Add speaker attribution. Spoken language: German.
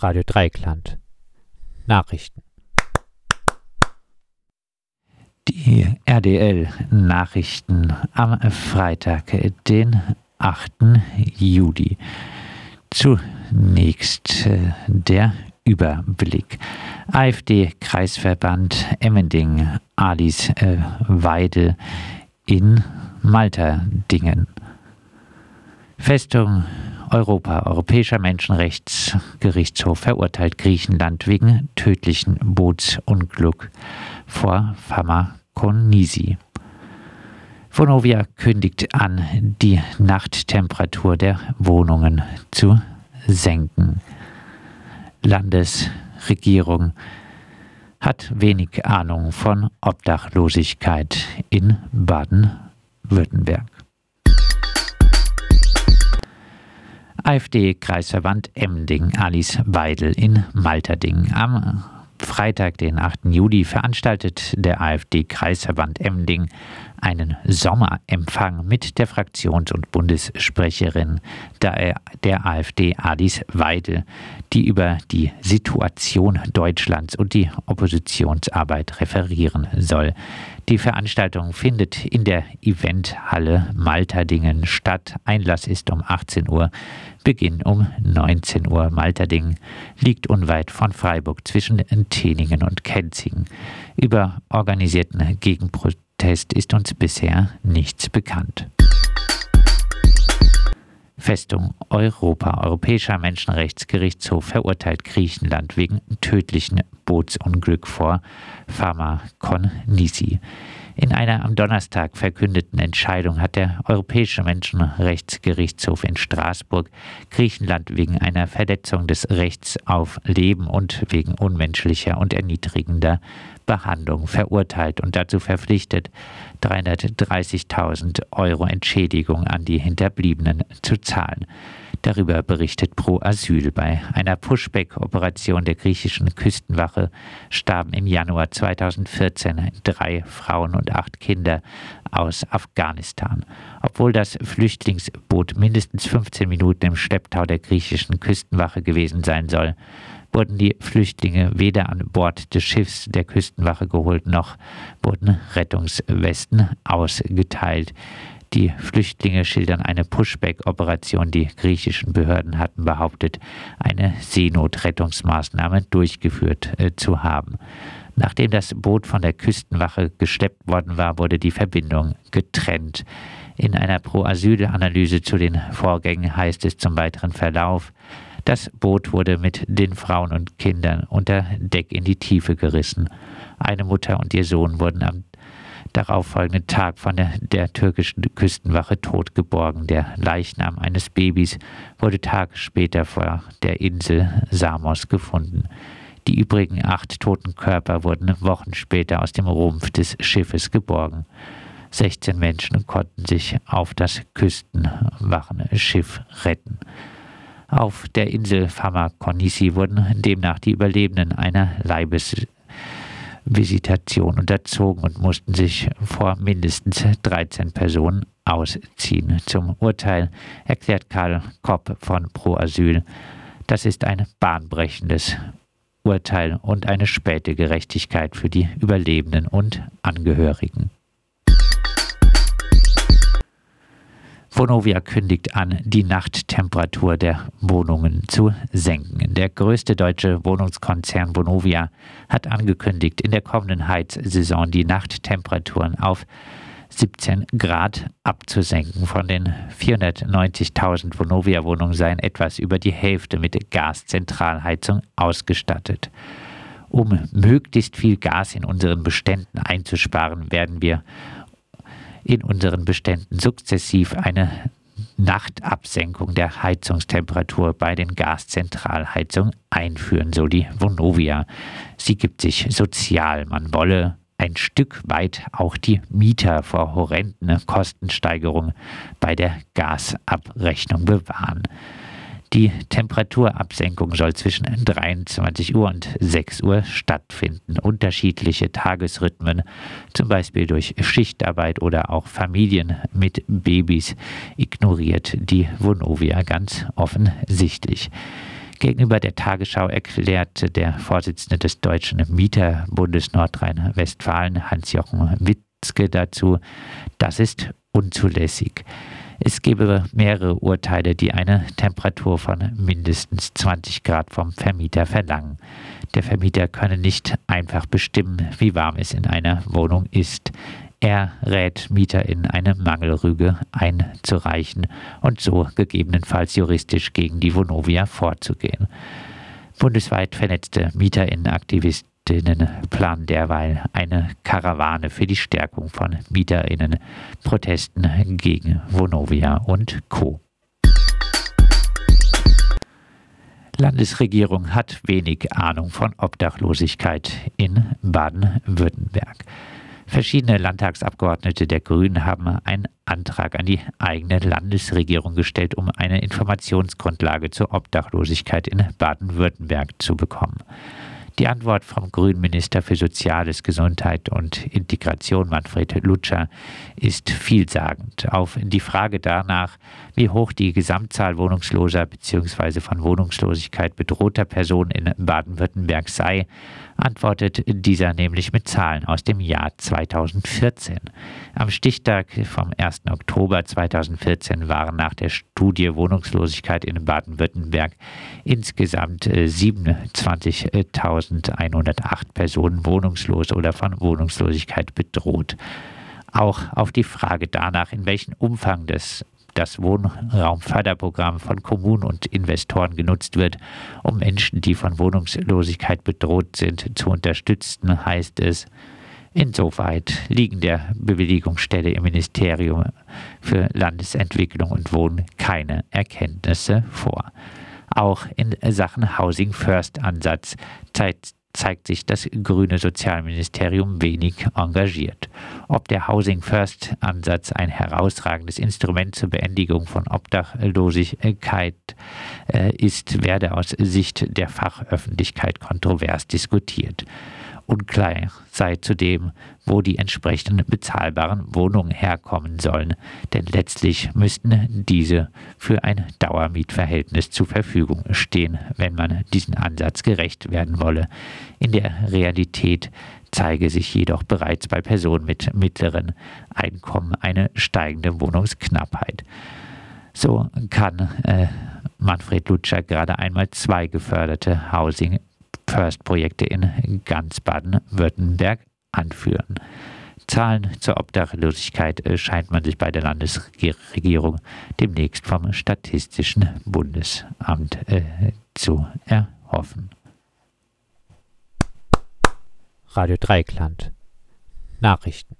Speaker 1: Radio Dreikland. Nachrichten.
Speaker 2: Die RDL-Nachrichten am Freitag, den 8. Juli. Zunächst äh, der Überblick. AfD-Kreisverband Emmending, Alice äh, Weide in Malterdingen. Festung Europa, Europäischer Menschenrechtsgerichtshof verurteilt Griechenland wegen tödlichen Bootsunglück vor Pharmakonisi. Vonovia kündigt an, die Nachttemperatur der Wohnungen zu senken. Landesregierung hat wenig Ahnung von Obdachlosigkeit in Baden-Württemberg. AfD-Kreisverband Emding, Alice Weidel in Malterding. Am Freitag, den 8. Juli, veranstaltet der AfD-Kreisverband Emding einen Sommerempfang mit der Fraktions- und Bundessprecherin der AfD Alice Weidel, die über die Situation Deutschlands und die Oppositionsarbeit referieren soll. Die Veranstaltung findet in der Eventhalle Malterdingen statt. Einlass ist um 18 Uhr, Beginn um 19 Uhr. Malterdingen liegt unweit von Freiburg zwischen Teningen und Kenzingen. Über organisierten Gegenprozess Test ist uns bisher nichts bekannt. Festung Europa. Europäischer Menschenrechtsgerichtshof verurteilt Griechenland wegen tödlichen Bootsunglück vor Pharmakonisi. In einer am Donnerstag verkündeten Entscheidung hat der Europäische Menschenrechtsgerichtshof in Straßburg Griechenland wegen einer Verletzung des Rechts auf Leben und wegen unmenschlicher und erniedrigender Behandlung verurteilt und dazu verpflichtet, 330.000 Euro Entschädigung an die Hinterbliebenen zu zahlen. Darüber berichtet Pro Asyl. Bei einer Pushback-Operation der griechischen Küstenwache starben im Januar 2014 drei Frauen und acht Kinder aus Afghanistan. Obwohl das Flüchtlingsboot mindestens 15 Minuten im Schlepptau der griechischen Küstenwache gewesen sein soll, wurden die Flüchtlinge weder an Bord des Schiffs der Küstenwache geholt, noch wurden Rettungswesten ausgeteilt. Die Flüchtlinge schildern eine Pushback-Operation. Die griechischen Behörden hatten behauptet, eine Seenotrettungsmaßnahme durchgeführt äh, zu haben. Nachdem das Boot von der Küstenwache geschleppt worden war, wurde die Verbindung getrennt. In einer Pro-Asyl-Analyse zu den Vorgängen heißt es zum weiteren Verlauf, das Boot wurde mit den Frauen und Kindern unter Deck in die Tiefe gerissen. Eine Mutter und ihr Sohn wurden am darauffolgenden Tag von der, der türkischen Küstenwache tot geborgen. Der Leichnam eines Babys wurde Tage später vor der Insel Samos gefunden. Die übrigen acht toten Körper wurden Wochen später aus dem Rumpf des Schiffes geborgen. 16 Menschen konnten sich auf das Küstenwachenschiff retten. Auf der Insel Famakonisi wurden demnach die Überlebenden einer Leibesvisitation unterzogen und mussten sich vor mindestens 13 Personen ausziehen. Zum Urteil erklärt Karl Kopp von Pro Asyl, das ist ein bahnbrechendes Urteil und eine späte Gerechtigkeit für die Überlebenden und Angehörigen. Vonovia kündigt an, die Nachttemperatur der Wohnungen zu senken. Der größte deutsche Wohnungskonzern Vonovia hat angekündigt, in der kommenden Heizsaison die Nachttemperaturen auf 17 Grad abzusenken. Von den 490.000 Vonovia-Wohnungen seien etwas über die Hälfte mit Gaszentralheizung ausgestattet. Um möglichst viel Gas in unseren Beständen einzusparen, werden wir in unseren Beständen sukzessiv eine Nachtabsenkung der Heizungstemperatur bei den Gaszentralheizungen einführen, so die Vonovia. Sie gibt sich sozial, man wolle ein Stück weit auch die Mieter vor horrenden Kostensteigerungen bei der Gasabrechnung bewahren. Die Temperaturabsenkung soll zwischen 23 Uhr und 6 Uhr stattfinden. Unterschiedliche Tagesrhythmen, zum Beispiel durch Schichtarbeit oder auch Familien mit Babys, ignoriert die Vonovia ganz offensichtlich. Gegenüber der Tagesschau erklärte der Vorsitzende des Deutschen Mieterbundes Nordrhein-Westfalen, Hans-Jochen Witzke, dazu, das ist unzulässig. Es gebe mehrere Urteile, die eine Temperatur von mindestens 20 Grad vom Vermieter verlangen. Der Vermieter könne nicht einfach bestimmen, wie warm es in einer Wohnung ist. Er rät MieterInnen eine Mangelrüge einzureichen und so gegebenenfalls juristisch gegen die Vonovia vorzugehen. Bundesweit vernetzte MieterInnenaktivisten Mieterinnen planen derweil eine Karawane für die Stärkung von Mieterinnen-Protesten gegen Vonovia und Co. Landesregierung hat wenig Ahnung von Obdachlosigkeit in Baden-Württemberg. Verschiedene Landtagsabgeordnete der Grünen haben einen Antrag an die eigene Landesregierung gestellt, um eine Informationsgrundlage zur Obdachlosigkeit in Baden-Württemberg zu bekommen. Die Antwort vom grünen Minister für Soziales, Gesundheit und Integration, Manfred Lutscher, ist vielsagend. Auf die Frage danach, wie hoch die Gesamtzahl wohnungsloser bzw. von Wohnungslosigkeit bedrohter Personen in Baden-Württemberg sei, antwortet dieser nämlich mit Zahlen aus dem Jahr 2014. Am Stichtag vom 1. Oktober 2014 waren nach der Studie Wohnungslosigkeit in Baden-Württemberg insgesamt 27.108 Personen wohnungslos oder von Wohnungslosigkeit bedroht. Auch auf die Frage danach, in welchem Umfang das das Wohnraumförderprogramm von Kommunen und Investoren genutzt wird, um Menschen, die von Wohnungslosigkeit bedroht sind, zu unterstützen, heißt es, Insoweit liegen der Bewilligungsstelle im Ministerium für Landesentwicklung und Wohnen keine Erkenntnisse vor. Auch in Sachen Housing First Ansatz zeigt zeigt sich das grüne Sozialministerium wenig engagiert. Ob der Housing First Ansatz ein herausragendes Instrument zur Beendigung von Obdachlosigkeit äh, ist, werde aus Sicht der Fachöffentlichkeit kontrovers diskutiert. Unklar sei zudem, wo die entsprechenden bezahlbaren Wohnungen herkommen sollen, denn letztlich müssten diese für ein Dauermietverhältnis zur Verfügung stehen, wenn man diesen Ansatz gerecht werden wolle. In der Realität zeige sich jedoch bereits bei Personen mit mittleren Einkommen eine steigende Wohnungsknappheit. So kann äh, Manfred Lutscher gerade einmal zwei geförderte Housing First-Projekte in ganz Baden-Württemberg anführen. Zahlen zur Obdachlosigkeit äh, scheint man sich bei der Landesregierung demnächst vom Statistischen Bundesamt äh, zu erhoffen.
Speaker 1: Radio Dreikland Nachrichten